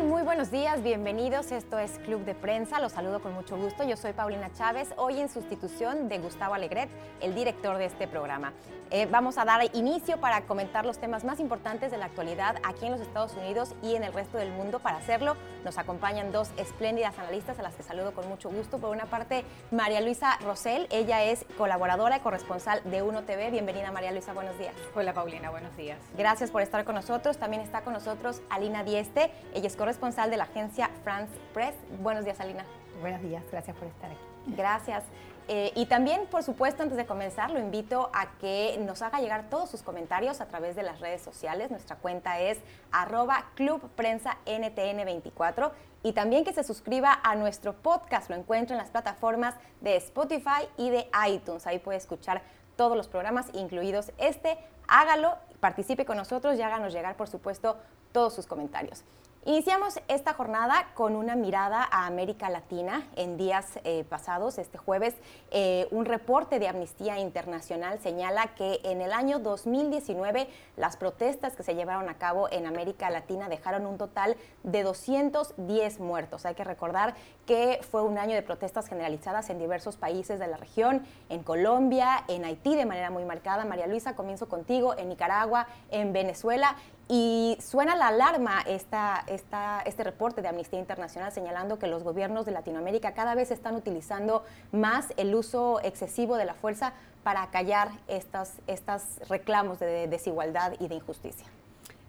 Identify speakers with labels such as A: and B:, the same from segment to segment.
A: Muy buenos días, bienvenidos. Esto es Club de Prensa. Los saludo con mucho gusto. Yo soy Paulina Chávez, hoy en sustitución de Gustavo Alegret, el director de este programa. Eh, vamos a dar inicio para comentar los temas más importantes de la actualidad aquí en los Estados Unidos y en el resto del mundo. Para hacerlo, nos acompañan dos espléndidas analistas a las que saludo con mucho gusto. Por una parte, María Luisa Rosell. Ella es colaboradora y corresponsal de Uno TV. Bienvenida, María Luisa. Buenos días.
B: Hola, Paulina. Buenos días.
A: Gracias por estar con nosotros. También está con nosotros Alina Dieste. Ella es corresponsal de la agencia France Press. Buenos días, Alina.
C: Buenos días. Gracias por estar aquí.
A: Gracias. Eh, y también, por supuesto, antes de comenzar, lo invito a que nos haga llegar todos sus comentarios a través de las redes sociales. Nuestra cuenta es arroba clubprensantn24 y también que se suscriba a nuestro podcast. Lo encuentra en las plataformas de Spotify y de iTunes. Ahí puede escuchar todos los programas, incluidos este. Hágalo, participe con nosotros y háganos llegar, por supuesto, todos sus comentarios. Iniciamos esta jornada con una mirada a América Latina. En días eh, pasados, este jueves, eh, un reporte de Amnistía Internacional señala que en el año 2019 las protestas que se llevaron a cabo en América Latina dejaron un total de 210 muertos. Hay que recordar que fue un año de protestas generalizadas en diversos países de la región, en Colombia, en Haití de manera muy marcada. María Luisa, comienzo contigo, en Nicaragua, en Venezuela y suena la alarma esta, esta, este reporte de Amnistía Internacional señalando que los gobiernos de Latinoamérica cada vez están utilizando más el uso excesivo de la fuerza para callar estos estas reclamos de desigualdad y de injusticia.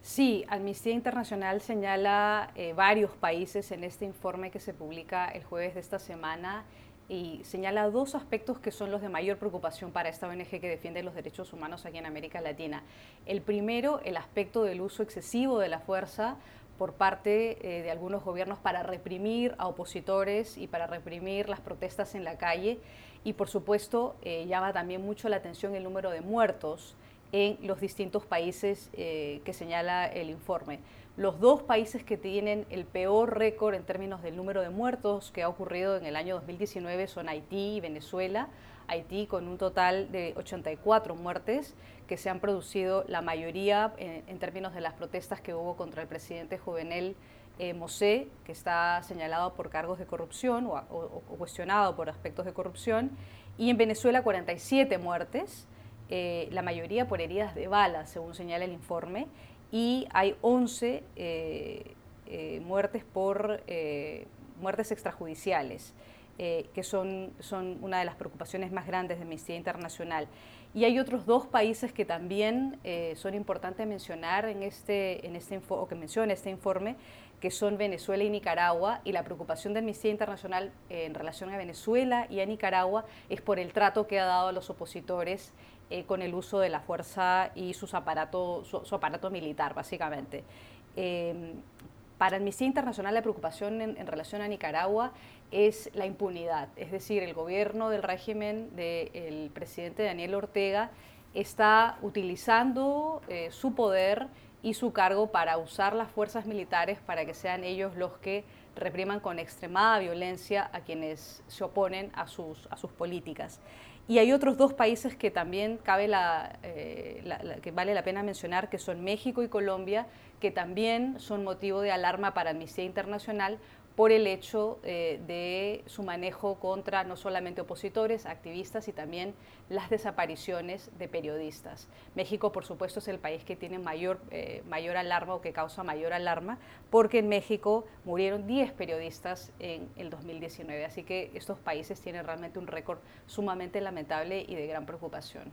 B: Sí, Amnistía Internacional señala eh, varios países en este informe que se publica el jueves de esta semana y señala dos aspectos que son los de mayor preocupación para esta ONG que defiende los derechos humanos aquí en América Latina. El primero, el aspecto del uso excesivo de la fuerza por parte eh, de algunos gobiernos para reprimir a opositores y para reprimir las protestas en la calle. Y por supuesto, eh, llama también mucho la atención el número de muertos en los distintos países eh, que señala el informe. Los dos países que tienen el peor récord en términos del número de muertos que ha ocurrido en el año 2019 son Haití y Venezuela. Haití con un total de 84 muertes que se han producido, la mayoría en, términos de las protestas que hubo contra el presidente juvenil eh, Mosé, que está señalado por cargos de corrupción o, o, cuestionado por aspectos de corrupción, y en Venezuela 47 muertes, eh, la mayoría por heridas de bala, según señala el informe, y hay 11 eh, eh, muertes por eh, muertes extrajudiciales, que son, son una de las preocupaciones más grandes de Amnistía Internacional. Y hay otros dos países que también son importantes mencionar en este, en este o que menciona este informe, que son Venezuela y Nicaragua, y la preocupación de Amnistía Internacional en relación a Venezuela y a Nicaragua es por el trato que ha dado a los opositores eh, con el uso de la fuerza y sus aparato, su, aparato militar, básicamente. Eh, para Amnistía Internacional la preocupación en, relación a Nicaragua es la impunidad, es decir, el gobierno del régimen del presidente Daniel Ortega está utilizando eh, su poder y su cargo para usar las fuerzas militares para que sean ellos los que repriman con extremada violencia a quienes se oponen a sus, a sus políticas. Y hay otros dos países que también cabe eh, que vale la pena mencionar, que son México y Colombia, que también son motivo de alarma para Amnistía Internacional por el hecho eh, de su manejo contra no solamente opositores, activistas y también las desapariciones de periodistas. México, por supuesto, es el país que tiene mayor, eh, mayor alarma o que causa mayor alarma, porque en México murieron 10 periodistas en el 2019. Así que estos países tienen realmente un récord sumamente lamentable y de gran preocupación.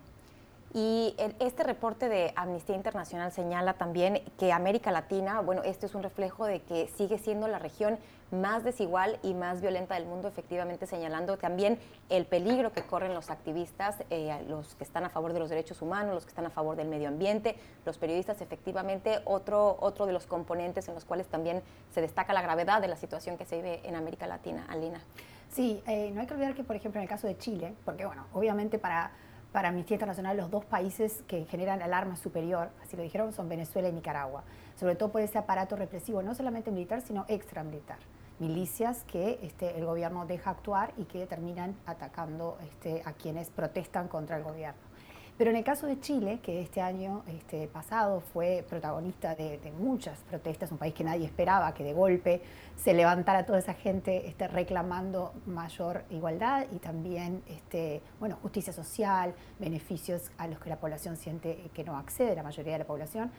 A: Y este reporte de Amnistía Internacional señala también que América Latina, bueno, este es un reflejo de que sigue siendo la región más desigual y más violenta del mundo, efectivamente señalando también el peligro que corren los activistas, eh, los que están a favor de los derechos humanos, los que están a favor del medio ambiente, los periodistas, efectivamente, otro, otro de los componentes en los cuales también se destaca la gravedad de la situación que se vive en América Latina. Alina.
C: Sí, eh, no hay que olvidar que, por ejemplo, en el caso de Chile, porque, bueno, obviamente para para Amnistía Internacional los dos países que generan alarma superior, así lo dijeron, son Venezuela y Nicaragua, sobre todo por ese aparato represivo, no solamente militar, sino extramilitar. Milicias que este, el gobierno deja actuar y que terminan atacando este, a quienes protestan contra el gobierno. Pero en el caso de Chile, que este año este, pasado fue protagonista de, muchas protestas, un país que nadie esperaba que de golpe se levantara toda esa gente este, reclamando mayor igualdad y también este, bueno, justicia social, beneficios a los que la población siente que no accede, la mayoría de la población.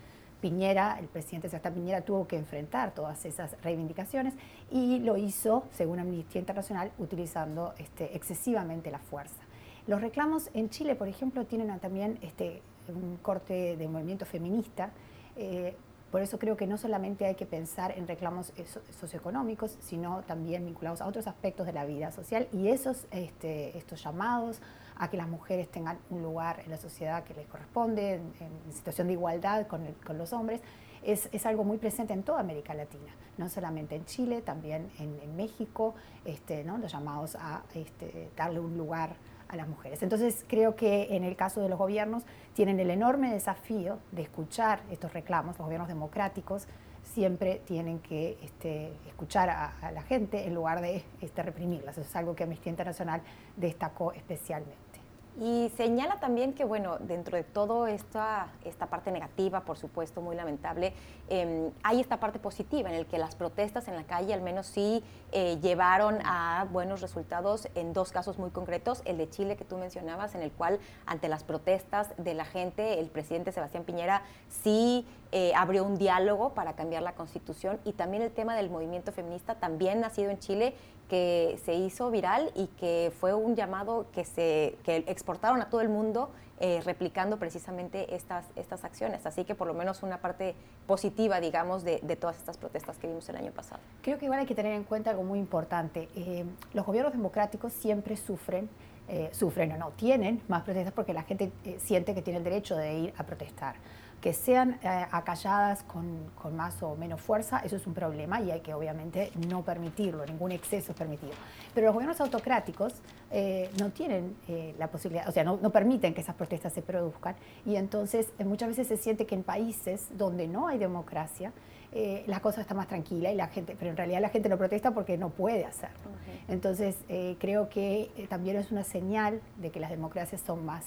C: Piñera, el presidente Sebastián Piñera tuvo que enfrentar todas esas reivindicaciones y lo hizo, según Amnistía Internacional, utilizando este, excesivamente la fuerza. Los reclamos en Chile, por ejemplo, tienen también este, un corte de movimiento feminista. Eh, por eso creo que no solamente hay que pensar en reclamos eh, socioeconómicos, sino también vinculados a otros aspectos de la vida social y esos, este, estos llamados a que las mujeres tengan un lugar en la sociedad que les corresponde, en, situación de igualdad con, los hombres, es, algo muy presente en toda América Latina, no solamente en Chile, también en, México, este, ¿no? los llamados a este, darle un lugar a las mujeres. Entonces creo que en el caso de los gobiernos tienen el enorme desafío de escuchar estos reclamos, los gobiernos democráticos, siempre tienen que este, escuchar a, la gente en lugar de este, reprimirlas. Eso es algo que Amnistía Internacional destacó especialmente.
A: Y señala también que, bueno, dentro de toda esta, esta parte negativa, por supuesto, muy lamentable, em, hay esta parte positiva en el que las protestas en la calle al menos sí eh, llevaron a buenos resultados en dos casos muy concretos, el de Chile que tú mencionabas, en el cual ante las protestas de la gente, el presidente Sebastián Piñera sí eh, abrió un diálogo para cambiar la constitución y también el tema del movimiento feminista también nacido en Chile que se hizo viral y que fue un llamado que se que exportaron a todo el mundo eh, replicando precisamente estas, estas acciones. Así que por lo menos una parte positiva, digamos, de, todas estas protestas que vimos el año pasado.
C: Creo que igual hay que tener en cuenta algo muy importante. Eh, los gobiernos democráticos siempre sufren eh, sufren o no tienen más protestas porque la gente siente que tiene el derecho de ir a protestar que sean eh, acalladas con, más o menos fuerza, eso es un problema y hay que obviamente no permitirlo, ningún exceso es permitido. Pero los gobiernos autocráticos eh, no tienen eh, la posibilidad, o sea, no, no, permiten que esas protestas se produzcan y entonces muchas veces se siente que en países donde no hay democracia, eh, la cosa está más tranquila y la gente, pero en realidad la gente no protesta porque no puede hacerlo. Entonces eh, creo que eh, también es una señal de que las democracias son más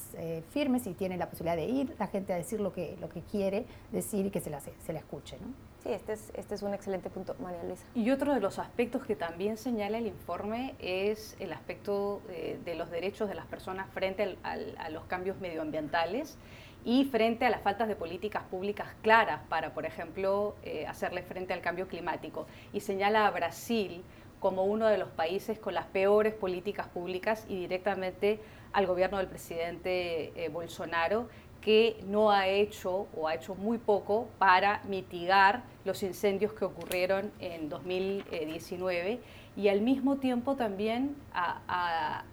C: firmes y tienen la posibilidad de ir la gente a decir lo que, lo que quiere decir y que se la, se la escuche. ¿no?
A: Sí, este es, este es un excelente punto, María Luisa.
B: Y otro de los aspectos que también señala el informe es el aspecto de los derechos de las personas frente a los cambios medioambientales y frente a las faltas de políticas públicas claras para, por ejemplo, eh, hacerle frente al cambio climático. Y señala a Brasil como uno de los países con las peores políticas públicas y directamente al gobierno del presidente eh, Bolsonaro, que no ha hecho o ha hecho muy poco para mitigar los incendios que ocurrieron en 2019 y al mismo tiempo también,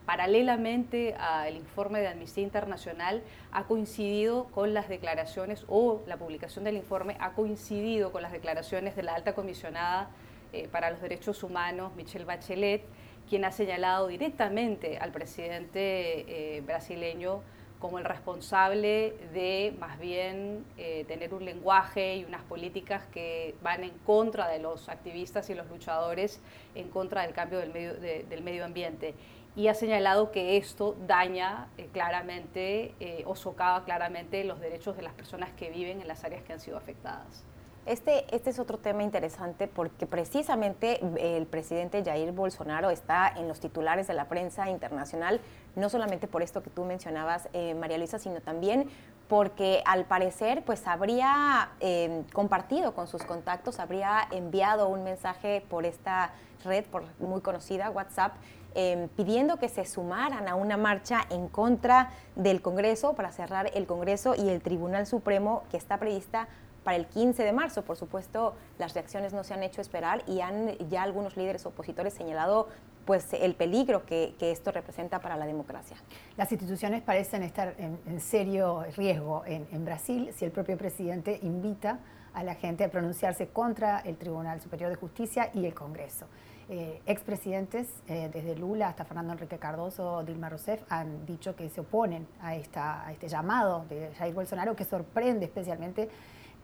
B: paralelamente al informe de Amnistía Internacional, ha coincidido con las declaraciones, o la publicación del informe ha coincidido con las declaraciones de la alta comisionada eh, para los derechos humanos, Michelle Bachelet, quien ha señalado directamente al presidente eh, brasileño como el responsable de más bien eh, tener un lenguaje y unas políticas que van en contra de los activistas y los luchadores en contra del cambio del medio, del medio ambiente. Y ha señalado que esto daña eh, claramente eh, o socava claramente los derechos de las personas que viven en las áreas que han sido afectadas.
A: Este, este es otro tema interesante porque precisamente el presidente Jair Bolsonaro está en los titulares de la prensa internacional, no solamente por esto que tú mencionabas, eh, María Luisa, sino también porque al parecer pues habría em, compartido con sus contactos, habría enviado un mensaje por esta red por, muy conocida, WhatsApp, em, pidiendo que se sumaran a una marcha en contra del Congreso para cerrar el Congreso y el Tribunal Supremo que está prevista para el 15 de marzo. Por supuesto, las reacciones no se han hecho esperar y han ya algunos líderes opositores señalado pues el peligro que, esto representa para la democracia.
C: Las instituciones parecen estar en, serio riesgo en, Brasil si el propio presidente invita a la gente a pronunciarse contra el Tribunal Superior de Justicia y el Congreso. Eh, expresidentes, eh, desde Lula hasta Fernando Enrique Cardoso, Dilma Rousseff, han dicho que se oponen a, esta, a este llamado de Jair Bolsonaro, que sorprende especialmente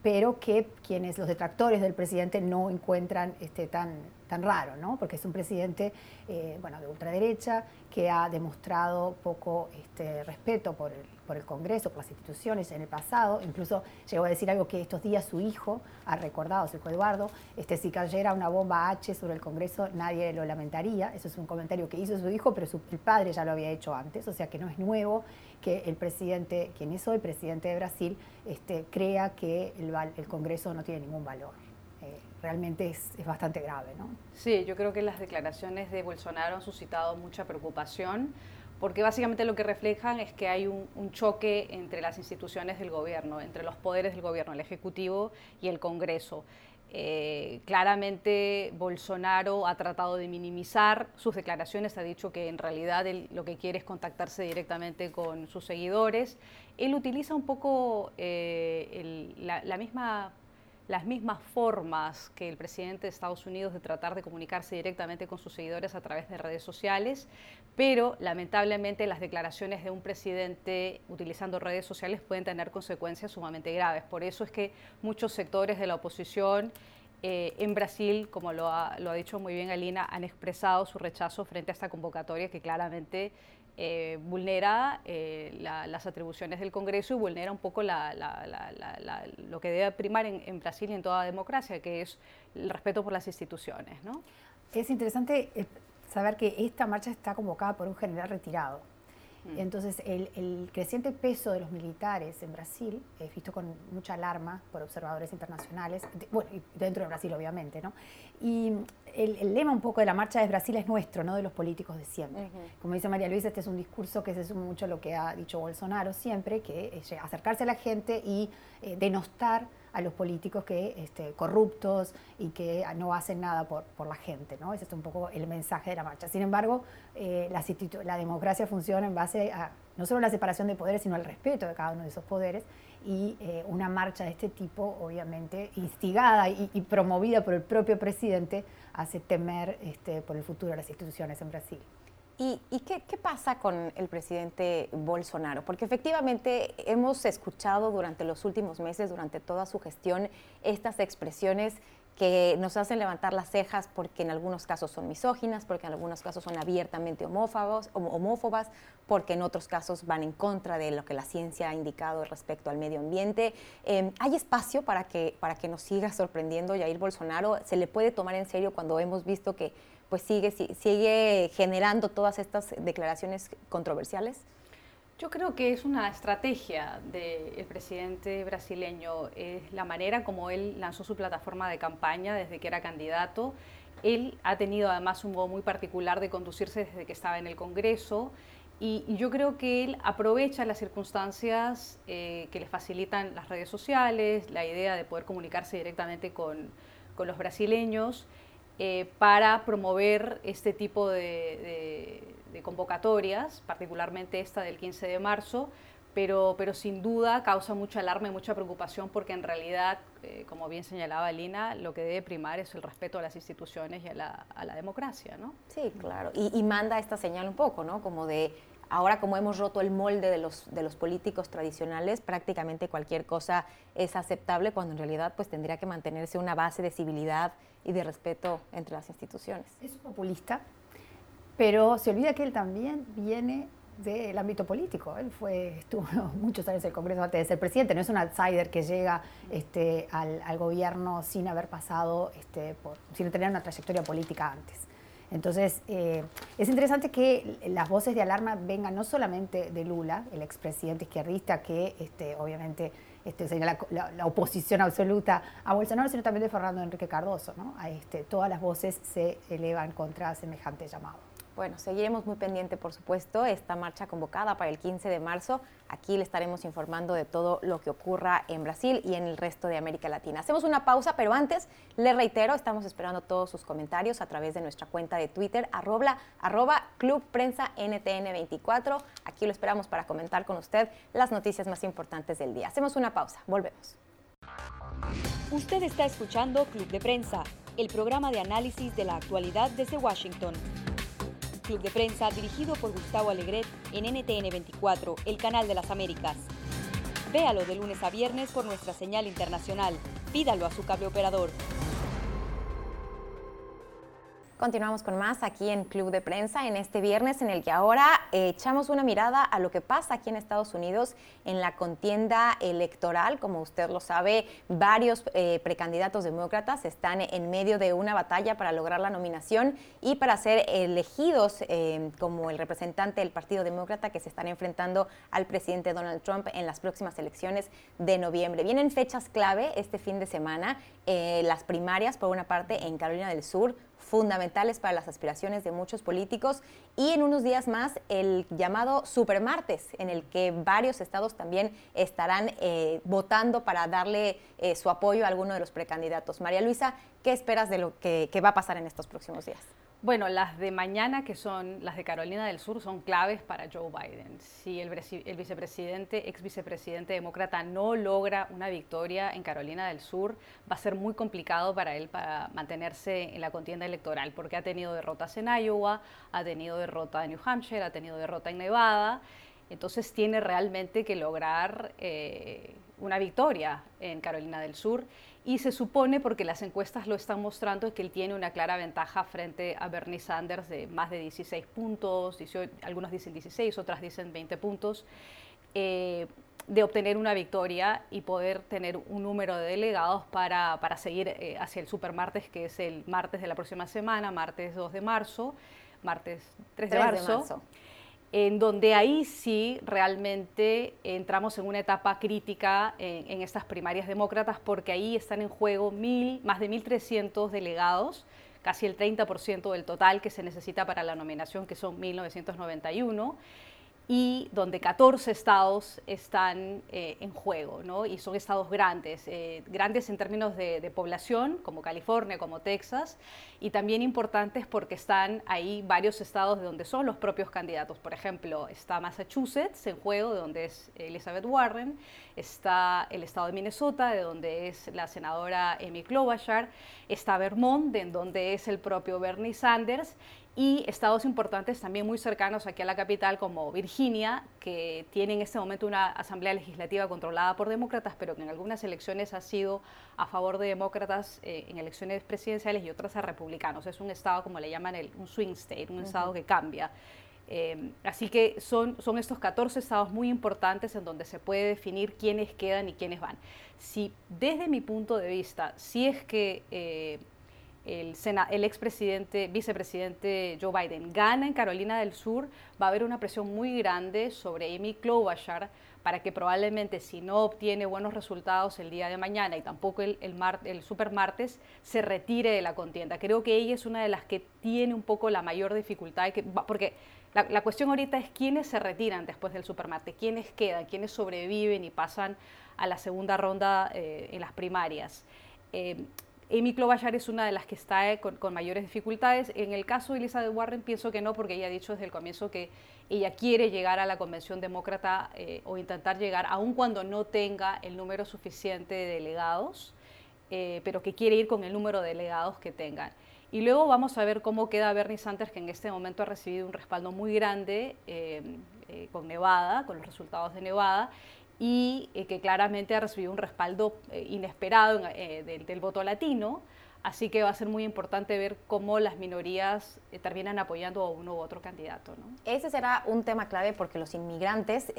C: pero que quienes, los detractores del presidente, no encuentran este, tan, tan raro, ¿no? Porque es un presidente, eh, bueno, de ultraderecha que ha demostrado poco este, respeto por el, por el Congreso, por las instituciones en el pasado. Incluso llegó a decir algo que estos días su hijo ha recordado, su hijo Eduardo, este, si cayera una bomba H sobre el Congreso nadie lo lamentaría. Eso es un comentario que hizo su hijo, pero su, el padre ya lo había hecho antes, o sea que no es nuevo que el presidente, quien es hoy presidente de Brasil, este, crea que el, el Congreso no tiene ningún valor realmente es, bastante grave. ¿no?
B: Sí, yo creo que las declaraciones de Bolsonaro han suscitado mucha preocupación porque básicamente lo que reflejan es que hay un, choque entre las instituciones del gobierno, entre los poderes del gobierno, el Ejecutivo y el Congreso. Eh, claramente Bolsonaro ha tratado de minimizar sus declaraciones, ha dicho que en realidad él lo que quiere es contactarse directamente con sus seguidores. Él utiliza un poco eh, la misma las mismas formas que el presidente de Estados Unidos de tratar de comunicarse directamente con sus seguidores a través de redes sociales, pero lamentablemente las declaraciones de un presidente utilizando redes sociales pueden tener consecuencias sumamente graves. Por eso es que muchos sectores de la oposición eh, en Brasil, como lo ha, lo ha dicho muy bien Alina, han expresado su rechazo frente a esta convocatoria que claramente eh, vulnera eh, las atribuciones del Congreso y vulnera un poco lo que debe primar en, Brasil y en toda democracia, que es el respeto por las instituciones.
C: Es interesante eh, saber que esta marcha está convocada por un general retirado. Mm. Entonces, el, creciente peso de los militares en Brasil es visto con mucha alarma por observadores internacionales, bueno, dentro de Brasil obviamente, ¿no? Y el, lema un poco de la marcha es Brasil es nuestro, no de los políticos de siempre. Como dice María Luisa, este es un discurso que se suma mucho a lo que ha dicho Bolsonaro siempre, que es acercarse a la gente y eh, denostar a los políticos que este, corruptos y que no hacen nada por, la gente. ¿no? Ese es un poco el mensaje de la marcha. Sin embargo, eh, la, la democracia funciona en base a no solo la separación de poderes, sino al respeto de cada uno de esos poderes y eh, una marcha de este tipo, obviamente, instigada y, promovida por el propio presidente, hace temer este, por el futuro de las instituciones en Brasil.
A: ¿Y, qué, pasa con el presidente Bolsonaro? Porque efectivamente hemos escuchado durante los últimos meses, durante toda su gestión, estas expresiones que nos hacen levantar las cejas porque en algunos casos son misóginas, porque en algunos casos son abiertamente homófobos, homófobas, porque en otros casos van en contra de lo que la ciencia ha indicado respecto al medio ambiente. Em, ¿Hay espacio para que, para que nos siga sorprendiendo Jair Bolsonaro? ¿Se le puede tomar en serio cuando hemos visto que pues sigue, sigue generando todas estas declaraciones controversiales?
B: Yo creo que es una estrategia del presidente brasileño, es la manera como él lanzó su plataforma de campaña desde que era candidato. Él ha tenido además un modo muy particular de conducirse desde que estaba en el Congreso y, yo creo que él aprovecha las circunstancias eh, que le facilitan las redes sociales, la idea de poder comunicarse directamente con, con los brasileños eh, para promover este tipo de convocatorias, particularmente esta del 15 de marzo, pero, pero sin duda causa mucha alarma y mucha preocupación porque en realidad, eh, como bien señalaba Lina, lo que debe primar es el respeto a las instituciones y a la, a la democracia, ¿no?
A: Sí, claro, y, manda esta señal un poco, ¿no? Como de, ahora como hemos roto el molde de los, de los políticos tradicionales, prácticamente cualquier cosa es aceptable cuando en realidad pues tendría que mantenerse una base de civilidad y de respeto entre las instituciones.
C: Es populista, pero se olvida que él también viene del ámbito político. Él fue, estuvo muchos años en el Congreso antes de ser presidente, no es un outsider que llega este, al, gobierno sin haber pasado, este, por, sin tener una trayectoria política antes. Entonces, eh, es interesante que las voces de alarma vengan no solamente de Lula, el expresidente izquierdista, que este, obviamente este, sería la, oposición absoluta a Bolsonaro, sino también de Fernando Enrique Cardoso. ¿no? Este, todas las voces se elevan contra semejante llamado.
A: Bueno, seguiremos muy pendiente, por supuesto, esta marcha convocada para el 15 de marzo. Aquí le estaremos informando de todo lo que ocurra en Brasil y en el resto de América Latina. Hacemos una pausa, pero antes, le reitero, estamos esperando todos sus comentarios a través de nuestra cuenta de Twitter, arroba, arroba Club Prensa NTN24. Aquí lo esperamos para comentar con usted las noticias más importantes del día. Hacemos una pausa, volvemos.
D: Usted está escuchando Club de Prensa, el programa de análisis de la actualidad desde Washington. Club de Prensa dirigido por Gustavo Alegret en NTN 24, el canal de las Américas. Véalo de lunes a viernes por nuestra señal internacional. Pídalo a su cable operador.
A: Continuamos con más aquí en Club de Prensa en este viernes en el que ahora eh, echamos una mirada a lo que pasa aquí en Estados Unidos en la contienda electoral. Como usted lo sabe, varios eh, precandidatos demócratas están en medio de una batalla para lograr la nominación y para ser elegidos eh, como el representante del Partido Demócrata que se están enfrentando al presidente Donald Trump en las próximas elecciones de noviembre. Vienen fechas clave este fin de semana, las primarias por una parte en Carolina del Sur, fundamentales para las aspiraciones de muchos políticos y en unos días más el llamado Supermartes, en el que varios estados también estarán eh, votando para darle eh, su apoyo a alguno de los precandidatos. María Luisa, ¿qué esperas de lo que va a pasar en estos próximos días?
B: Bueno, las de mañana, que son las de Carolina del Sur, son claves para Joe Biden. Si el, vicepresidente, ex vicepresidente demócrata, no logra una victoria en Carolina del Sur, va a ser muy complicado para él para mantenerse en la contienda electoral, porque ha tenido derrotas en Iowa, ha tenido derrota en New Hampshire, ha tenido derrota en Nevada. Entonces tiene realmente que lograr eh, una victoria en Carolina del Sur y se supone, porque las encuestas lo están mostrando, que él tiene una clara ventaja frente a Bernie Sanders de más de 16 puntos, algunos dicen 16, otras dicen 20 puntos, eh, de obtener una victoria y poder tener un número de delegados para, para seguir eh, hacia el supermartes, que es el martes de la próxima semana, martes 2 de marzo, martes 3, de marzo en donde ahí sí realmente entramos en una etapa crítica en, estas primarias demócratas porque ahí están en juego mil, más de 1.300 delegados, casi el 30% del total que se necesita para la nominación, que son 1.991 y donde 14 estados están eh, en juego, ¿no? y son estados grandes, eh, grandes en términos de, de, población, como California, como Texas, y también importantes porque están ahí varios estados de donde son los propios candidatos. Por ejemplo, está Massachusetts en juego, de donde es Elizabeth Warren, está el estado de Minnesota, de donde es la senadora Amy Klobuchar, está Vermont, de donde es el propio Bernie Sanders, y estados importantes también muy cercanos aquí a la capital como Virginia, que tiene en este momento una asamblea legislativa controlada por demócratas, pero que en algunas elecciones ha sido a favor de demócratas eh, en elecciones presidenciales y otras a republicanos. Es un estado, como le llaman, el, un swing state, un estado que cambia. Eh, así que son, son estos 14 estados muy importantes en donde se puede definir quiénes quedan y quiénes van. Si desde mi punto de vista, si es que... Eh, el, el expresidente, vicepresidente Joe Biden gana en Carolina del Sur, va a haber una presión muy grande sobre Amy Klobuchar para que probablemente si no obtiene buenos resultados el día de mañana y tampoco el, el, el super martes, se retire de la contienda. Creo que ella es una de las que tiene un poco la mayor dificultad, porque la, cuestión ahorita es quiénes se retiran después del super martes, quiénes quedan, quiénes sobreviven y pasan a la segunda ronda eh, en las primarias. Eh, Amy Klobuchar es una de las que está eh, con, mayores dificultades. En el caso de Elizabeth Warren pienso que no, porque ella ha dicho desde el comienzo que ella quiere llegar a la convención demócrata eh, o intentar llegar, aun cuando no tenga el número suficiente de delegados, eh, pero que quiere ir con el número de delegados que tengan. Y luego vamos a ver cómo queda Bernie Sanders, que en este momento ha recibido un respaldo muy grande con Nevada, con los resultados de Nevada, y eh, que claramente ha recibido un respaldo eh, inesperado eh, del, voto latino. Así que va a ser muy importante ver cómo las minorías terminan apoyando a uno u otro candidato. ¿no?
A: Ese será un tema clave porque los inmigrantes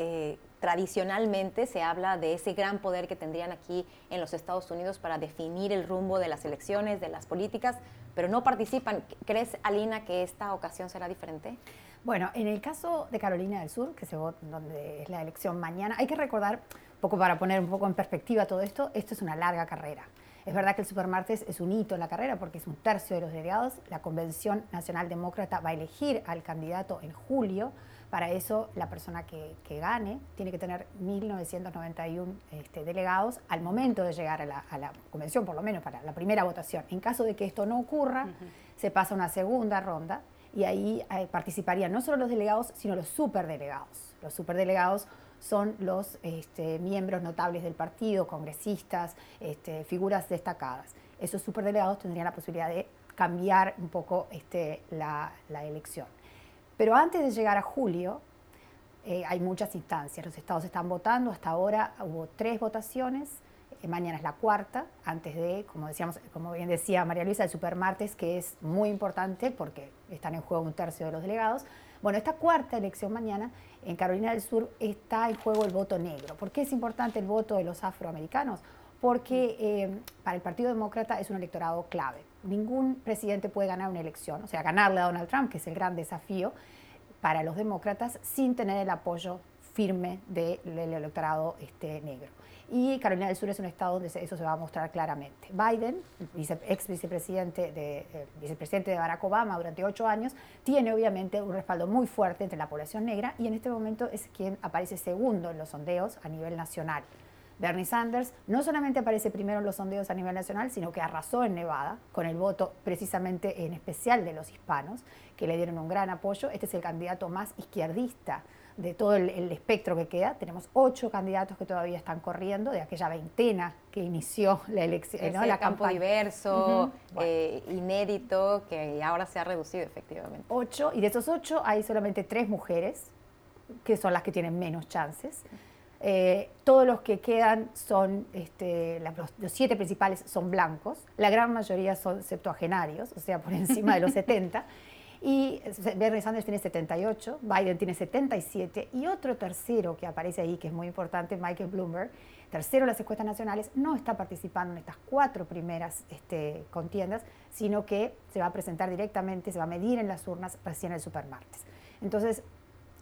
A: tradicionalmente se habla de ese gran poder que tendrían aquí en los Estados Unidos para definir el rumbo de las elecciones, de las políticas, pero no participan. ¿Crees, Alina, que esta ocasión será diferente?
C: Bueno, en el caso de Carolina del Sur, que se vota, donde es la elección mañana, hay que recordar, un poco para poner un poco en perspectiva todo esto, esto es una larga carrera. Es verdad que el supermartes es un hito en la carrera porque es un tercio de los delegados. La Convención Nacional Demócrata va a elegir al candidato en julio. Para eso, la persona que, gane tiene que tener 1.991 este, delegados al momento de llegar a la, convención, por lo menos para la primera votación. En caso de que esto no ocurra, se pasa a una segunda ronda y ahí eh, participarían no solo los delegados, sino los superdelegados. Los superdelegados son los este, miembros notables del partido, congresistas, este, figuras destacadas. Esos superdelegados tendrían la posibilidad de cambiar un poco este, la, elección. Pero antes de llegar a julio, eh, hay muchas instancias. Los estados están votando. Hasta ahora hubo tres votaciones mañana es la cuarta, antes de, como, decíamos, como bien decía María Luisa, el supermartes, que es muy importante porque están en juego un tercio de los delegados. Bueno, esta cuarta elección mañana en Carolina del Sur está en juego el voto negro. ¿Por qué es importante el voto de los afroamericanos? Porque eh, para el Partido Demócrata es un electorado clave. Ningún presidente puede ganar una elección, o sea, ganarle a Donald Trump, que es el gran desafío para los demócratas, sin tener el apoyo firme del electorado este, negro. Y Carolina del Sur es un estado donde eso se va a mostrar claramente. Biden, ex vicepresidente de, eh, vicepresidente de Barack Obama durante ocho años, tiene obviamente un respaldo muy fuerte entre la población negra y en este momento es quien aparece segundo en los sondeos a nivel nacional. Bernie Sanders no solamente aparece primero en los sondeos a nivel nacional, sino que arrasó en Nevada con el voto precisamente en especial de los hispanos, que le dieron un gran apoyo. Este es el candidato más izquierdista de todo el, espectro que queda. Tenemos ocho candidatos que todavía están corriendo, de aquella veintena que inició la elección.
A: ¿no? La campo diverso, eh, inédito, que ahora se ha reducido efectivamente.
C: Ocho, y de esos ocho hay solamente tres mujeres, que son las que tienen menos chances. Eh, todos los que quedan son, este, los, siete principales son blancos, la gran mayoría son septuagenarios, o sea, por encima de los 70. Y Bernie Sanders tiene 78, Biden tiene 77 y otro tercero que aparece ahí, que es muy importante, Michael Bloomberg, tercero en las encuestas nacionales, no está participando en estas cuatro primeras este, contiendas, sino que se va a presentar directamente, se va a medir en las urnas recién el supermartes. Entonces,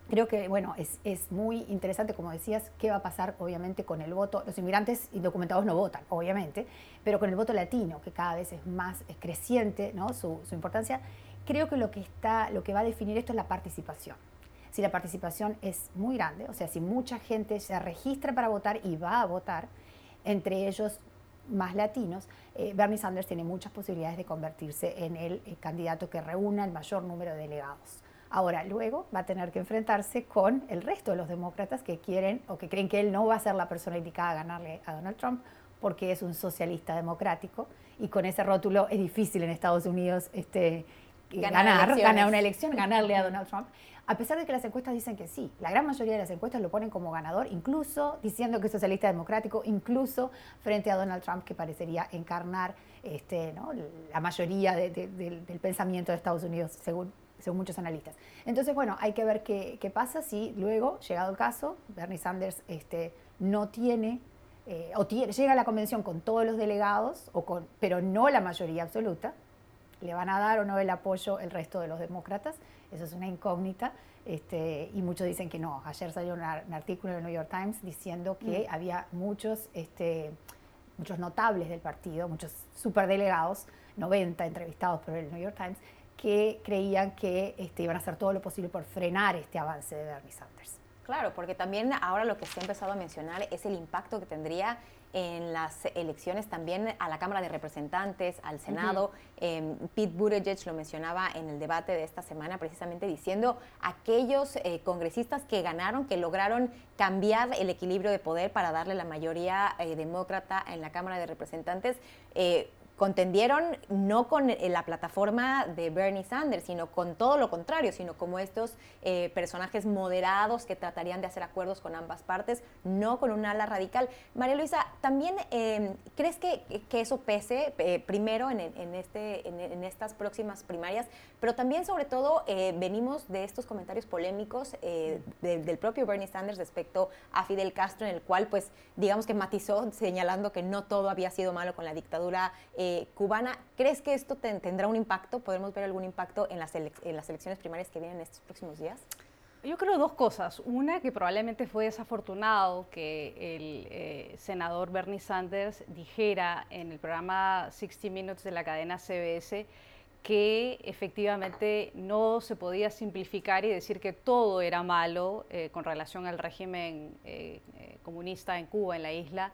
C: creo que, bueno, es, es, muy interesante, como decías, qué va a pasar, obviamente, con el voto. Los inmigrantes indocumentados no votan, obviamente, pero con el voto latino, que cada vez es más creciente, ¿no? Su, su importancia creo que lo que, está, lo que va a definir esto es la participación. Si la participación es muy grande, o sea, si mucha gente se registra para votar y va a votar, entre ellos más latinos, eh, Bernie Sanders tiene muchas posibilidades de convertirse en el, eh, candidato que reúna el mayor número de delegados. Ahora, luego va a tener que enfrentarse con el resto de los demócratas que quieren o que creen que él no va a ser la persona indicada a ganarle a Donald Trump porque es un socialista democrático y con ese rótulo es difícil en Estados Unidos este, ganar, ganar, una elección, ganarle a Donald Trump. A pesar de que las encuestas dicen que sí, la gran mayoría de las encuestas lo ponen como ganador, incluso diciendo que es socialista democrático, incluso frente a Donald Trump, que parecería encarnar este, la mayoría del pensamiento de Estados Unidos, según, según muchos analistas. Entonces, bueno, hay que ver qué, pasa si luego, llegado el caso, Bernie Sanders este, no tiene eh, o llega a la convención con todos los delegados, o con, pero no la mayoría absoluta, le van a dar o no el apoyo el resto de los demócratas. Eso es una incógnita. Este, y muchos dicen que no. Ayer salió un, artículo en el New York Times diciendo que mm. había muchos, este, muchos notables del partido, muchos superdelegados, 90 entrevistados por el New York Times, que creían que este, iban a hacer todo lo posible por frenar este avance de Bernie Sanders.
A: Claro, porque también ahora lo que se ha empezado a mencionar es el impacto que tendría en las elecciones también a la Cámara de Representantes, al Senado. Em, Pete Buttigieg lo mencionaba en el debate de esta semana precisamente diciendo aquellos eh, congresistas que ganaron, que lograron cambiar el equilibrio de poder para darle la mayoría eh, demócrata en la Cámara de Representantes. Eh, contendieron no con eh, la plataforma de Bernie Sanders, sino con todo lo contrario, sino como estos eh, personajes moderados que tratarían de hacer acuerdos con ambas partes, no con un ala radical. María Luisa, ¿también em, crees que, eso pese eh, primero en, este, en, estas próximas primarias, pero también sobre todo venimos de estos comentarios polémicos del propio Bernie Sanders respecto a Fidel Castro, en el cual pues digamos que matizó señalando que no todo había sido malo con la dictadura. Eh, cubana. ¿Crees que esto tendrá un impacto? ¿Podremos ver algún impacto en las, elecciones primarias que vienen estos próximos días?
B: Yo creo dos cosas. Una, que probablemente fue desafortunado que el eh, senador Bernie Sanders dijera en el programa 60 Minutes de la cadena CBS que efectivamente no se podía simplificar y decir que todo era malo eh, con relación al régimen comunista en Cuba, en la isla,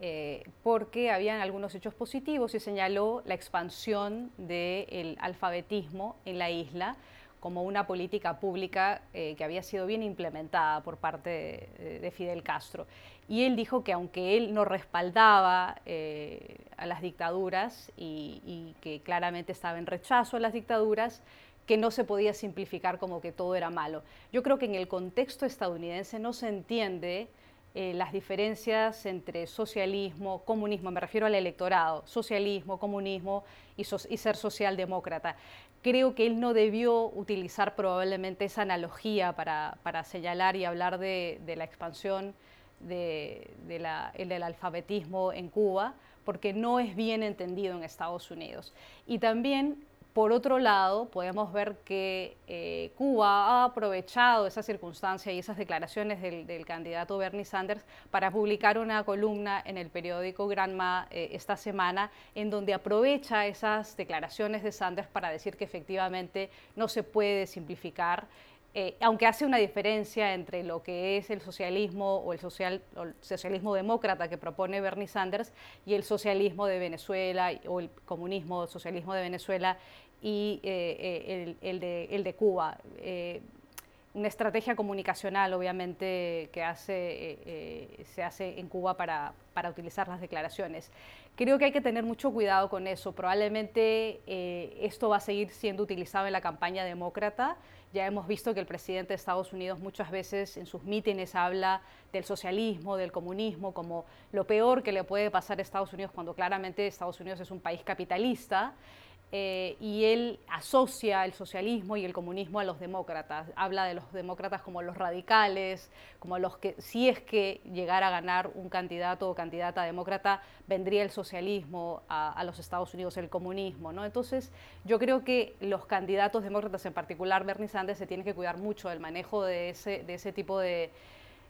B: eh, porque habían algunos hechos positivos y señaló la expansión del alfabetismo en la isla como una política pública eh, que había sido bien implementada por parte de, Fidel Castro. Y él dijo que aunque él no respaldaba eh, a las dictaduras y, que claramente estaba en rechazo a las dictaduras, que no se podía simplificar como que todo era malo. Yo creo que en el contexto estadounidense no se entiende eh, las diferencias entre socialismo, comunismo, me refiero al electorado, socialismo, comunismo y, ser socialdemócrata. Creo que él no debió utilizar probablemente esa analogía para, señalar y hablar de, la expansión del alfabetismo en Cuba, porque no es bien entendido en Estados Unidos. Y también por otro lado, podemos ver que eh, Cuba ha aprovechado esa circunstancia y esas declaraciones del, candidato Bernie Sanders para publicar una columna en el periódico Granma eh, esta semana en donde aprovecha esas declaraciones de Sanders para decir que efectivamente no se puede simplificar eh, aunque hace una diferencia entre lo que es el socialismo o el, social, socialismo demócrata que propone Bernie Sanders y el socialismo de Venezuela o el comunismo o socialismo de Venezuela y eh, eh, el, de, Cuba. una estrategia comunicacional, obviamente, que hace, se hace en Cuba para, para utilizar las declaraciones. Creo que hay que tener mucho cuidado con eso. Probablemente esto va a seguir siendo utilizado en la campaña demócrata. Ya hemos visto que el presidente de Estados Unidos muchas veces en sus mítines habla del socialismo, del comunismo, como lo peor que le puede pasar a Estados Unidos cuando claramente Estados Unidos es un país capitalista. Eh, y él asocia el socialismo y el comunismo a los demócratas. Habla de los demócratas como los radicales, como los que, si es que llegara a ganar un candidato o candidata demócrata, vendría el socialismo a, los Estados Unidos, el comunismo. ¿no? Entonces, yo creo que los candidatos demócratas, en particular Bernie Sanders, se tienen que cuidar mucho del manejo de ese, de ese tipo de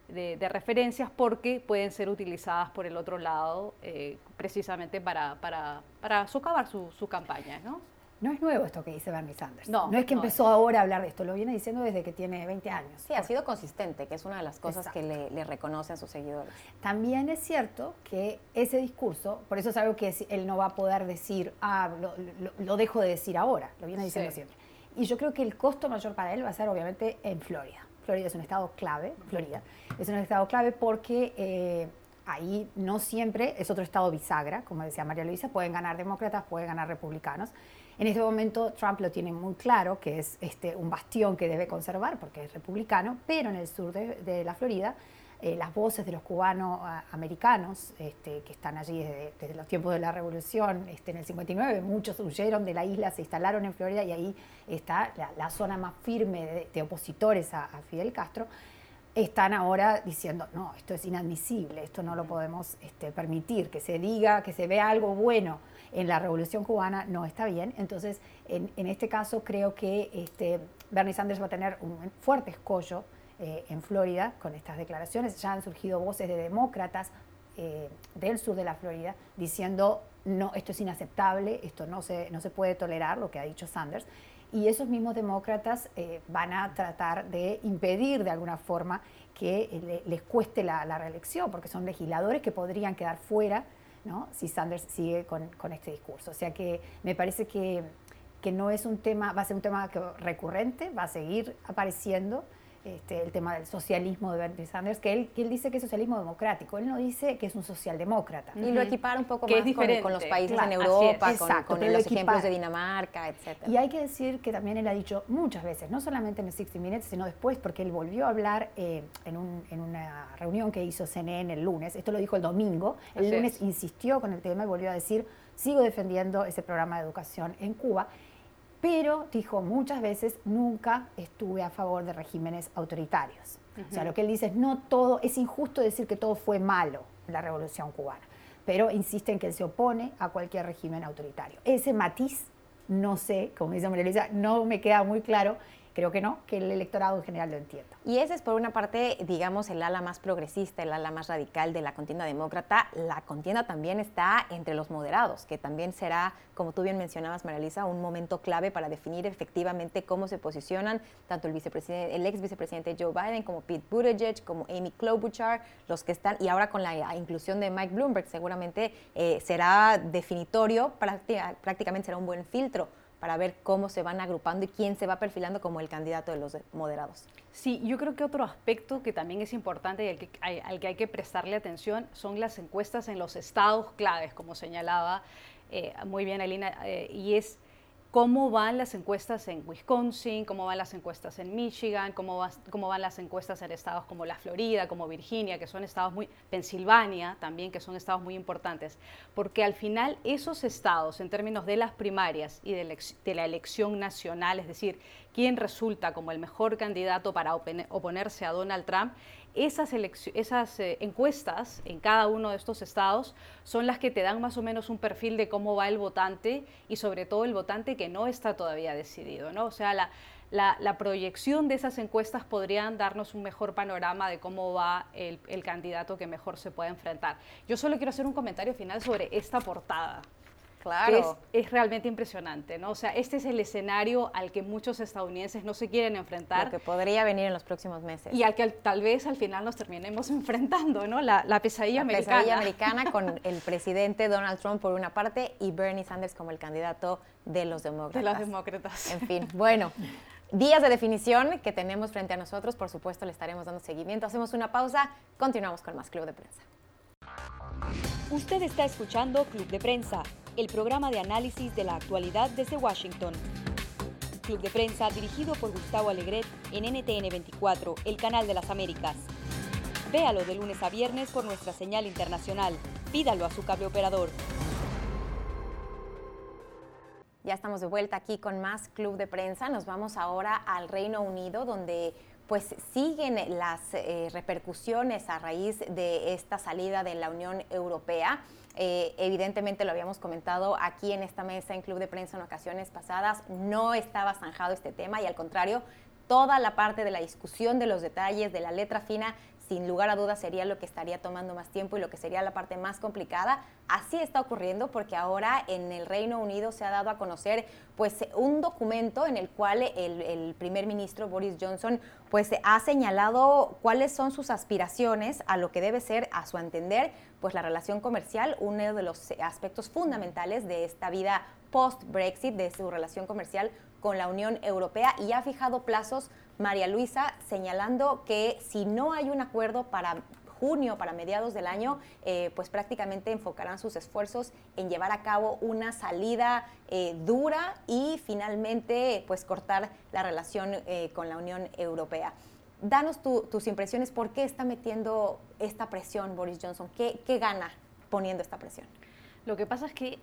B: de, referencias porque pueden ser utilizadas por el otro lado eh, precisamente para, para, para socavar su, su, campaña, ¿no?
C: No es nuevo esto que dice Bernie Sanders. No, no es que empezó ahora a hablar de esto, lo viene diciendo desde que tiene 20 años.
A: Sí, ha sido consistente, que es una de las cosas que le, le, reconocen a sus seguidores.
C: También es cierto que ese discurso, por eso es algo que él no va a poder decir, ah, lo, lo, dejo de decir ahora, lo viene diciendo siempre. Y yo creo que el costo mayor para él va a ser obviamente en Florida. Florida es un estado clave, Florida es un estado clave porque eh, ahí no siempre es otro estado bisagra, como decía María Luisa, pueden ganar demócratas, pueden ganar republicanos. En este momento Trump lo tiene muy claro, que es este, un bastión que debe conservar porque es republicano, pero en el sur de la Florida eh, las voces de los cubanos americanos este, que están allí desde, los tiempos de la revolución, este, en el 59, muchos huyeron de la isla, se instalaron en Florida y ahí está la, zona más firme de, opositores a, Fidel Castro, están ahora diciendo, no, esto es inadmisible, esto no lo podemos este, permitir, que se diga, que se vea algo bueno en la revolución cubana no está bien. Entonces, en, en este caso creo que este, Bernie Sanders va a tener un fuerte escollo eh, en Florida con estas declaraciones. Ya han surgido voces de demócratas eh, del sur de la Florida diciendo, no, esto es inaceptable, esto no se, no se puede tolerar, lo que ha dicho Sanders. Y esos mismos demócratas eh, van a tratar de impedir de alguna forma que les cueste la, reelección, porque son legisladores que podrían quedar fuera ¿no? si Sanders sigue con, con, este discurso. O sea que me parece que, que no es un tema, va a ser un tema recurrente, va a seguir apareciendo este, el tema del socialismo de Bernie Sanders, que él, él dice que es socialismo democrático, él no dice que es un socialdemócrata.
A: Y lo equipara un poco más con, los países en Europa, con, los ejemplos de Dinamarca, etc.
C: Y hay que decir que también él ha dicho muchas veces, no solamente en el 60 Minutes, sino después, porque él volvió a hablar eh, en, un, en, una reunión que hizo CNN el lunes, esto lo dijo el domingo, el lunes insistió con el tema y volvió a decir, sigo defendiendo ese programa de educación en Cuba pero dijo muchas veces, nunca estuve a favor de regímenes autoritarios. O sea, lo que él dice es, no todo, es injusto decir que todo fue malo en la revolución cubana, pero insiste en que él se opone a cualquier régimen autoritario. Ese matiz, no sé, como dice María Luisa, no me queda muy claro Creo que no, que el electorado en general lo entienda.
A: Y ese es por una parte, digamos, el ala más progresista, el ala más radical de la contienda demócrata. La contienda también está entre los moderados, que también será, como tú bien mencionabas, María un momento clave para definir efectivamente cómo se posicionan tanto el, vicepresidente, el ex vicepresidente Joe Biden como Pete Buttigieg, como Amy Klobuchar, los que están, y ahora con la inclusión de Mike Bloomberg, seguramente eh, será definitorio, prácticamente será un buen filtro para ver cómo se van agrupando y quién se va perfilando como el candidato de los moderados.
B: Sí, yo creo que otro aspecto que también es importante y al que, hay que prestarle atención son las encuestas en los estados claves, como señalaba eh, muy bien Alina, eh, y es cómo van las encuestas en Wisconsin, cómo van las encuestas en Michigan, cómo, van las encuestas en estados como la Florida, como Virginia, que son estados muy, Pensilvania también, que son estados muy importantes, porque al final esos estados, en términos de las primarias y de la elección nacional, es decir, quién resulta como el mejor candidato para oponerse a Donald Trump, esas, eh, encuestas en cada uno de estos estados son las que te dan más o menos un perfil de cómo va el votante y sobre todo el votante que no está todavía decidido, ¿no? O sea, la, proyección de esas encuestas podrían darnos un mejor panorama de cómo va el, el candidato que mejor se puede enfrentar. Yo solo quiero hacer un comentario final sobre esta portada.
A: Claro.
B: Es, realmente impresionante, ¿no? O sea, este es el escenario al que muchos estadounidenses no se quieren enfrentar.
A: Lo que podría venir en los próximos meses.
B: Y al que tal vez al final nos terminemos enfrentando, ¿no? La, pesadilla la americana.
A: pesadilla americana con el presidente Donald Trump por una parte y Bernie Sanders como el candidato de los demócratas.
B: De los demócratas.
A: En fin, bueno. Días de definición que tenemos frente a nosotros, por supuesto le estaremos dando seguimiento. Hacemos una pausa, continuamos con más Club de Prensa.
D: Usted está escuchando Club de Prensa el programa de análisis de la actualidad desde Washington. Club de prensa dirigido por Gustavo Alegret en NTN 24, el canal de las Américas. Véalo de lunes a viernes por nuestra señal internacional. Pídalo a su cable operador.
A: Ya estamos de vuelta aquí con más Club de Prensa. Nos vamos ahora al Reino Unido, donde pues siguen las eh, repercusiones a raíz de esta salida de la Unión Europea. Eh, evidentemente lo habíamos comentado aquí en esta mesa en Club de Prensa en ocasiones pasadas, no estaba zanjado este tema y al contrario, toda la parte de la discusión de los detalles, de la letra fina, sin lugar a dudas sería lo que estaría tomando más tiempo y lo que sería la parte más complicada. Así está ocurriendo porque ahora en el Reino Unido se ha dado a conocer pues un documento en el cual el, primer ministro Boris Johnson pues ha señalado cuáles son sus aspiraciones a lo que debe ser a su entender pues la relación comercial, uno de los aspectos fundamentales de esta vida post-Brexit, de su relación comercial con la Unión Europea y ha fijado plazos María Luisa, señalando que si no hay un acuerdo para junio, para mediados del año, eh, pues prácticamente enfocarán sus esfuerzos en llevar a cabo una salida eh, dura y finalmente pues cortar la relación eh, con la Unión Europea. Danos tus impresiones, ¿por qué está metiendo esta presión Boris Johnson? ¿Qué, qué gana poniendo esta presión?
B: Lo que pasa es que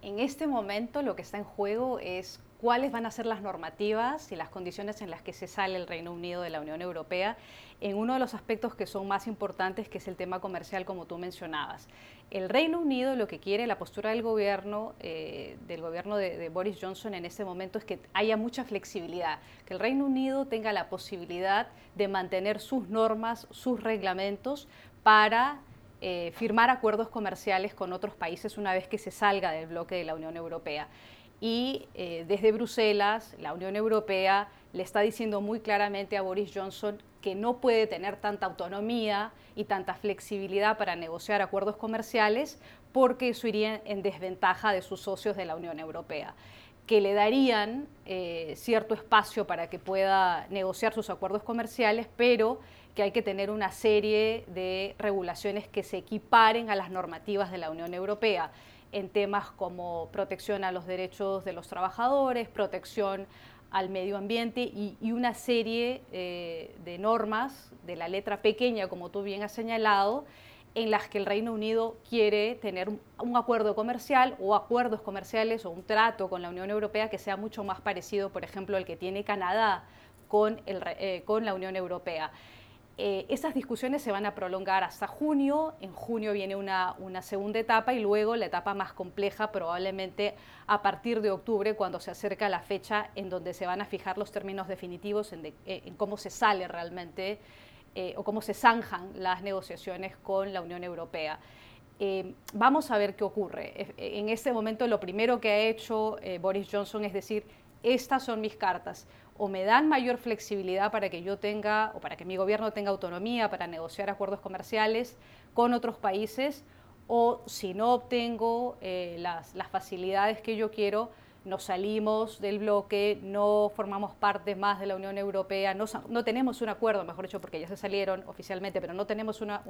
B: en este momento lo que está en juego es cuáles van a ser las normativas y las condiciones en las que se sale el Reino Unido de la Unión Europea en uno de los aspectos que son más importantes, que es el tema comercial, como tú mencionabas. El Reino Unido lo que quiere, la postura del gobierno, eh, del gobierno de, Boris Johnson en este momento es que haya mucha flexibilidad, que el Reino Unido tenga la posibilidad de mantener sus normas, sus reglamentos para eh, firmar acuerdos comerciales con otros países una vez que se salga del bloque de la Unión Europea y eh, desde Bruselas la Unión Europea le está diciendo muy claramente a Boris Johnson que no puede tener tanta autonomía y tanta flexibilidad para negociar acuerdos comerciales porque eso iría en desventaja de sus socios de la Unión Europea que le darían eh, cierto espacio para que pueda negociar sus acuerdos comerciales, pero que hay que tener una serie de regulaciones que se equiparen a las normativas de la Unión Europea en temas como protección a los derechos de los trabajadores, protección al medio ambiente y, una serie eh, de normas de la letra pequeña, como tú bien has señalado, en las que el Reino Unido quiere tener un, acuerdo comercial o acuerdos comerciales o un trato con la Unión Europea que sea mucho más parecido, por ejemplo, al que tiene Canadá con, el, eh, con la Unión Europea. Eh, esas discusiones se van a prolongar hasta junio, en junio viene una, segunda etapa y luego la etapa más compleja probablemente a partir de octubre cuando se acerca la fecha en donde se van a fijar los términos definitivos en, eh, cómo se sale realmente eh, o cómo se zanjan las negociaciones con la Unión Europea. vamos a ver qué ocurre. En este momento lo primero que ha hecho Boris Johnson es decir, estas son mis cartas o me dan mayor flexibilidad para que yo tenga o para que mi gobierno tenga autonomía para negociar acuerdos comerciales con otros países o si no obtengo eh, las, facilidades que yo quiero, nos salimos del bloque, no formamos parte más de la Unión Europea, no, no tenemos un acuerdo, mejor dicho, porque ya se salieron oficialmente, pero no tenemos una,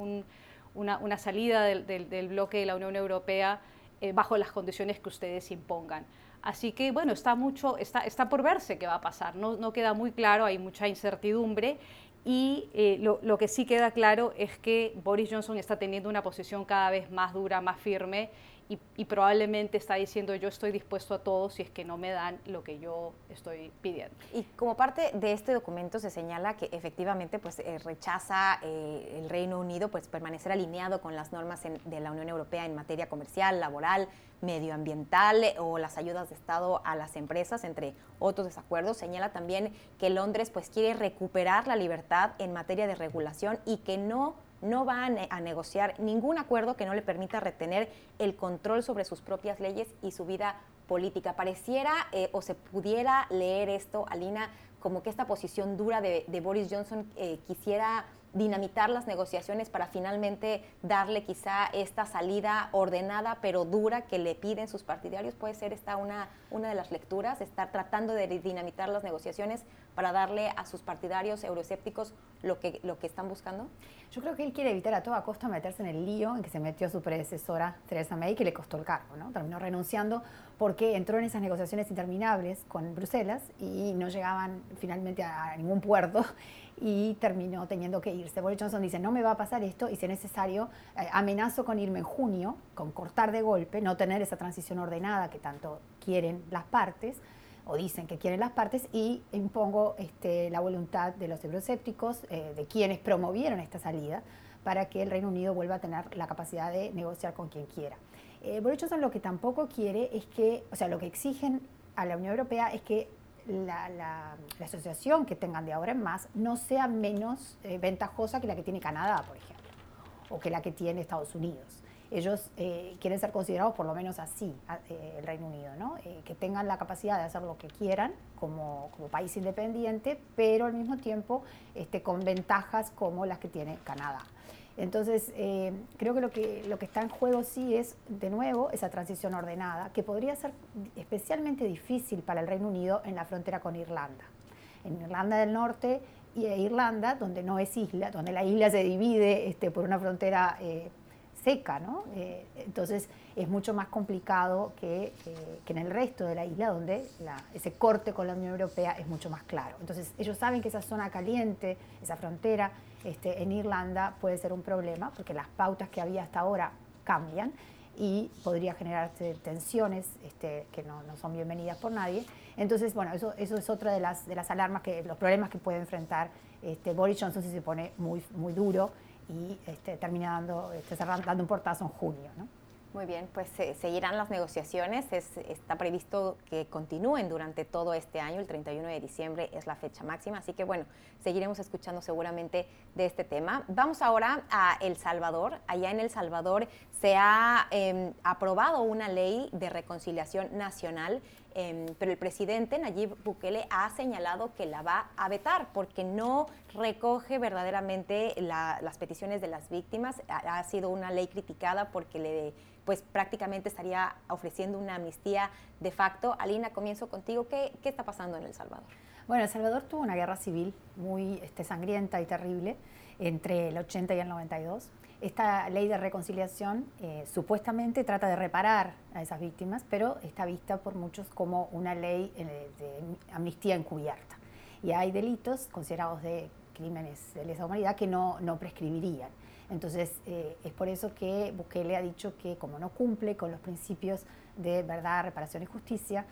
B: una, salida del, bloque de la Unión Europea eh, bajo las condiciones que ustedes impongan. Así que bueno, está mucho, está, está por verse qué va a pasar. No, no queda muy claro, hay mucha incertidumbre y eh, lo, lo, que sí queda claro es que Boris Johnson está teniendo una posición cada vez más dura, más firme y, probablemente está diciendo yo estoy dispuesto a todo si es que no me dan lo que yo estoy pidiendo.
A: Y como parte de este documento se señala que efectivamente pues eh, rechaza eh, el Reino Unido pues permanecer alineado con las normas de la Unión Europea en materia comercial, laboral, medioambiental eh, o las ayudas de Estado a las empresas, entre otros desacuerdos. Señala también que Londres pues quiere recuperar la libertad en materia de regulación y que no no va a, negociar ningún acuerdo que no le permita retener el control sobre sus propias leyes y su vida política. Pareciera eh, o se pudiera leer esto, Alina, como que esta posición dura de, Boris Johnson eh, quisiera dinamitar las negociaciones para finalmente darle quizá esta salida ordenada pero dura que le piden sus partidarios? ¿Puede ser esta una, una de las lecturas? Estar tratando de dinamitar las negociaciones para darle a sus partidarios euroescépticos lo que, lo que están buscando?
C: Yo creo que él quiere evitar a toda costa meterse en el lío en que se metió su predecesora Theresa May, que le costó el cargo, ¿no? Terminó renunciando porque entró en esas negociaciones interminables con Bruselas y no llegaban finalmente a ningún puerto y terminó teniendo que irse. Boris Johnson dice, no me va a pasar esto y si es necesario, eh, amenazo con irme en junio, con cortar de golpe, no tener esa transición ordenada que tanto quieren las partes o dicen que quieren las partes y impongo este, la voluntad de los euroscépticos, eh, de quienes promovieron esta salida, para que el Reino Unido vuelva a tener la capacidad de negociar con quien quiera. Eh, Boris Johnson lo que tampoco quiere es que, o sea, lo que exigen a la Unión Europea es que la, asociación que tengan de ahora en más no sea menos eh, ventajosa que la que tiene Canadá, por ejemplo, o que la que tiene Estados Unidos. Ellos eh, quieren ser considerados por lo menos así, eh, el Reino Unido, ¿no? que tengan la capacidad de hacer lo que quieran como, como país independiente, pero al mismo tiempo este, con ventajas como las que tiene Canadá. Entonces, eh, creo que lo, que lo que está en juego sí es, de nuevo, esa transición ordenada, que podría ser especialmente difícil para el Reino Unido en la frontera con Irlanda. En Irlanda del Norte y Irlanda, donde no es isla, donde la isla se divide este, por una frontera eh, seca, ¿no? Eh, entonces es mucho más complicado que, que, en el resto de la isla, donde ese corte con la Unión Europea es mucho más claro. Entonces ellos saben que esa zona caliente, esa frontera, este, en Irlanda puede ser un problema porque las pautas que había hasta ahora cambian y podría generarse tensiones este, que no, son bienvenidas por nadie. Entonces, bueno, eso, eso es otra de las, de las alarmas, que, los problemas que puede enfrentar este, Boris Johnson si se pone muy, muy duro y este, termina dando, este, dando un portazo en junio. ¿no?
A: Muy bien, pues seguirán las negociaciones. está previsto que continúen durante todo este año. El 31 de diciembre es la fecha máxima. Así que bueno, seguiremos escuchando seguramente de este tema. Vamos ahora a El Salvador. Allá en El Salvador se ha em, aprobado una ley de reconciliación nacional Em, pero el presidente Nayib Bukele ha señalado que la va a vetar porque no recoge verdaderamente las peticiones de las víctimas. Ha, sido una ley criticada porque le, pues prácticamente estaría ofreciendo una amnistía de facto. Alina, comienzo contigo. ¿Qué, qué está pasando en El Salvador?
C: Bueno, El Salvador tuvo una guerra civil muy este, sangrienta y terrible entre el 80 y el 92. Esta ley de reconciliación eh, supuestamente trata de reparar a esas víctimas, pero está vista por muchos como una ley eh, de amnistía encubierta. Y hay delitos considerados de crímenes de lesa humanidad que no, no prescribirían. Entonces, eh, es por eso que Bukele ha dicho que como no cumple con los principios de verdad, reparación y justicia,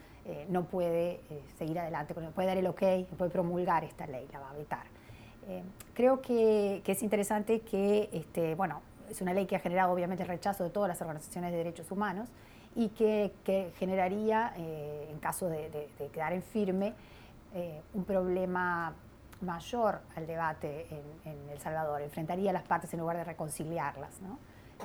C: no puede seguir adelante, no puede dar el ok, no puede promulgar esta ley, la va a vetar. Eh, creo que, es interesante que, este, bueno, es una ley que ha generado obviamente el rechazo de todas las organizaciones de derechos humanos y que, generaría, eh, en caso de, quedar en firme, eh, un problema mayor al debate en, El Salvador, enfrentaría a las partes en lugar de reconciliarlas.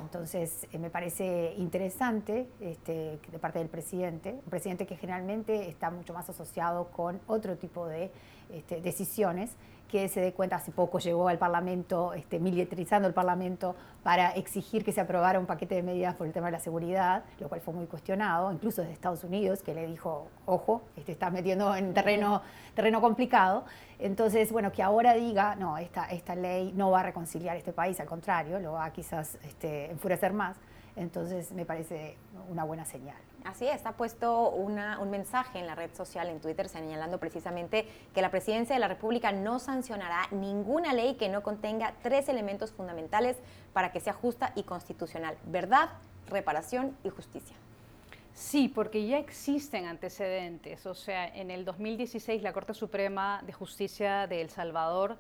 C: Entonces, me parece interesante este, de parte del presidente, un presidente que generalmente está mucho más asociado con otro tipo de este, decisiones, que se dé cuenta, hace poco llegó al Parlamento, este, militarizando el Parlamento para exigir que se aprobara un paquete de medidas por el tema de la seguridad, lo cual fue muy cuestionado, incluso desde Estados Unidos, que le dijo, ojo, este, estás metiendo en terreno, terreno complicado. Entonces, bueno, que ahora diga, no, esta, esta ley no va a reconciliar este país, al contrario, lo va a quizás este, enfurecer más. Entonces, me parece una buena señal.
A: Así es, ha puesto un mensaje en la red social, en Twitter, señalando precisamente que la presidencia de la República no sancionará ninguna ley que no contenga tres elementos fundamentales para que sea justa y constitucional, verdad, reparación y justicia.
B: Sí, porque ya existen antecedentes. O sea, en el 2016 la Corte Suprema de Justicia de El Salvador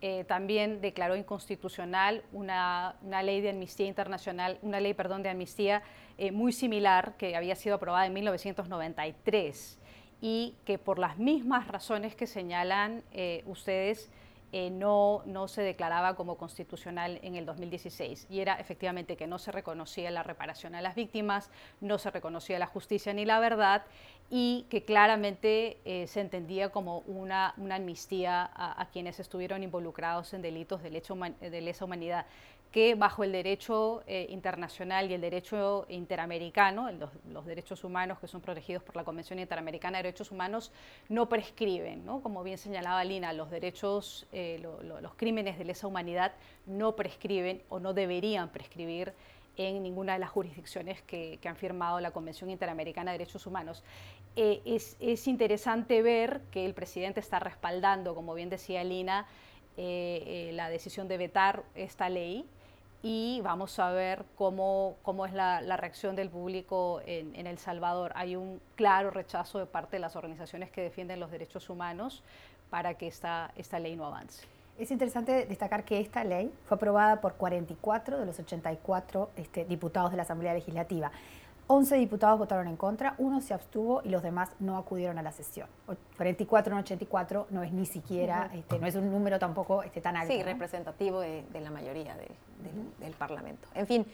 B: eh, también declaró inconstitucional una, ley de amnistía internacional, una ley, perdón, de amnistía eh, muy similar que había sido aprobada en 1993 y que por las mismas razones que señalan eh, ustedes no, no se declaraba como constitucional en el 2016 y era efectivamente que no se reconocía la reparación a las víctimas, no se reconocía la justicia ni la verdad y que claramente eh, se entendía como una, una amnistía a, quienes estuvieron involucrados en delitos de, de lesa humanidad que bajo el derecho eh, internacional y el derecho interamericano, los, derechos humanos que son protegidos por la Convención Interamericana de Derechos Humanos, no prescriben. ¿no? Como bien señalaba Lina, los derechos, eh, los crímenes de lesa humanidad no prescriben o no deberían prescribir en ninguna de las jurisdicciones que, han firmado la Convención Interamericana de Derechos Humanos. Eh, es, es, interesante ver que el presidente está respaldando, como bien decía Lina, la decisión de vetar esta ley y vamos a ver cómo, cómo es la, reacción del público en, El Salvador. Hay un claro rechazo de parte de las organizaciones que defienden los derechos humanos para que esta, esta ley no avance.
C: Es interesante destacar que esta ley fue aprobada por 44 de los 84 este, diputados de la Asamblea Legislativa. 11 diputados votaron en contra, uno se abstuvo y los demás no acudieron a la sesión. 44 en 84 no es ni siquiera, este, no es un número tampoco este, tan alto.
A: Sí, representativo de, la mayoría del Parlamento. En fin,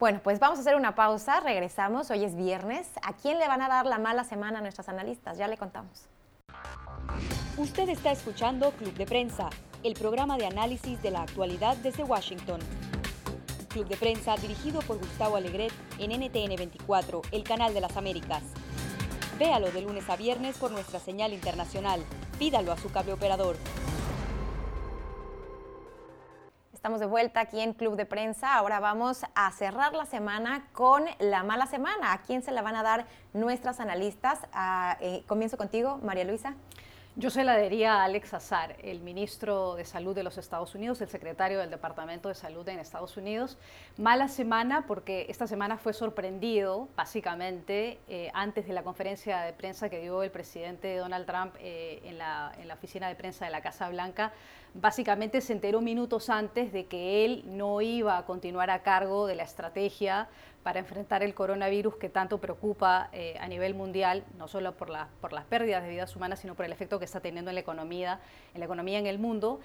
A: bueno, pues vamos a hacer una pausa, regresamos, hoy es viernes. ¿A quién le van a dar la mala semana a nuestras analistas? Ya le contamos.
D: Usted está escuchando Club de Prensa, el programa de análisis de la actualidad desde Washington. Club de Prensa dirigido por Gustavo Alegret en NTN 24, el canal de las Américas. Véalo de lunes a viernes por nuestra señal internacional. Pídalo a su cable operador.
A: Estamos de vuelta aquí en Club de Prensa. Ahora vamos a cerrar la semana con la mala semana. ¿A quién se la van a dar nuestras analistas? Ah, eh, comienzo contigo, María Luisa.
B: Yo se la daría a Alex Azar, el ministro de Salud de los Estados Unidos, el secretario del Departamento de Salud en Estados Unidos. Mala semana porque esta semana fue sorprendido, básicamente, eh, antes de la conferencia de prensa que dio el presidente Donald Trump eh, en la oficina de prensa de la Casa Blanca. Básicamente se enteró minutos antes de que él no iba a continuar a cargo de la estrategia para enfrentar el coronavirus que tanto preocupa eh, a nivel mundial, no solo por, por las pérdidas de vidas humanas, sino por el efecto que está teniendo en la economía, en la economía en el mundo.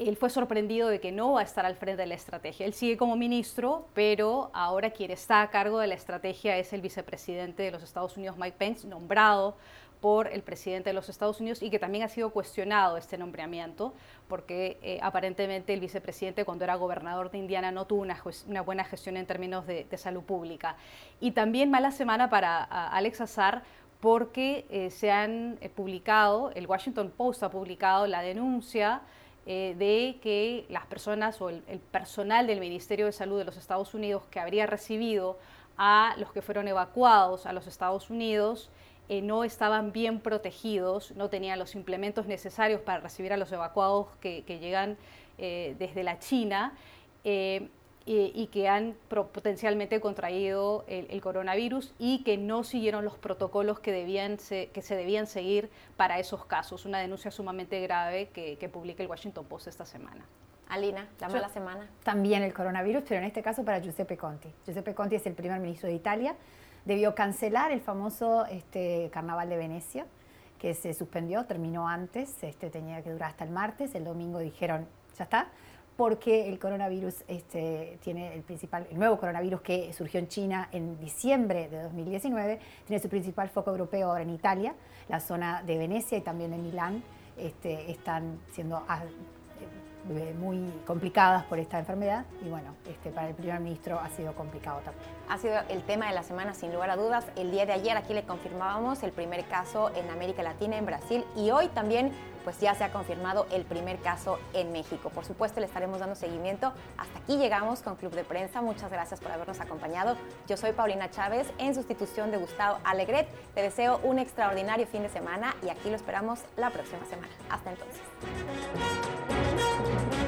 B: Él fue sorprendido de que no va a estar al frente de la estrategia. Él sigue como ministro, pero ahora quien está a cargo de la estrategia es el vicepresidente de los Estados Unidos, Mike Pence, nombrado por el presidente de los Estados Unidos y que también ha sido cuestionado este nombramiento, porque eh, aparentemente el vicepresidente cuando era gobernador de Indiana no tuvo una, buena gestión en términos de, salud pública. Y también mala semana para Alex Azar porque eh, se han eh, publicado, el Washington Post ha publicado la denuncia de que las personas o el, el personal del Ministerio de Salud de los Estados Unidos que habría recibido a los que fueron evacuados a los Estados Unidos eh, no estaban bien protegidos, no tenían los implementos necesarios para recibir a los evacuados que, llegan eh, desde la China eh, y, que han potencialmente contraído el, coronavirus y que no siguieron los protocolos que, debían que se debían seguir para esos casos. Una denuncia sumamente grave que, publica el Washington Post esta semana.
A: Alina, la mala semana.
C: También el coronavirus, pero en este caso para Giuseppe Conti. Giuseppe Conti es el primer ministro de Italia debió cancelar el famoso este, Carnaval de Venecia, que se suspendió, terminó antes, este, tenía que durar hasta el martes, el domingo dijeron, ya está, porque el coronavirus este, tiene el principal, el nuevo coronavirus que surgió en China en diciembre de 2019, tiene su principal foco europeo ahora en Italia, la zona de Venecia y también de Milán este, están siendo eh, muy complicadas por esta enfermedad y bueno, este, para el primer ministro ha sido complicado también.
A: Ha sido el tema de la semana sin lugar a dudas. El día de ayer aquí le confirmábamos el primer caso en América Latina, en Brasil y hoy también pues ya se ha confirmado el primer caso en México. Por supuesto le estaremos dando seguimiento. Hasta aquí llegamos con Club de Prensa. Muchas gracias por habernos acompañado. Yo soy Paulina Chávez en sustitución de Gustavo Alegret. Te deseo un extraordinario fin de semana y aquí lo esperamos la próxima semana. Hasta entonces. Thank you.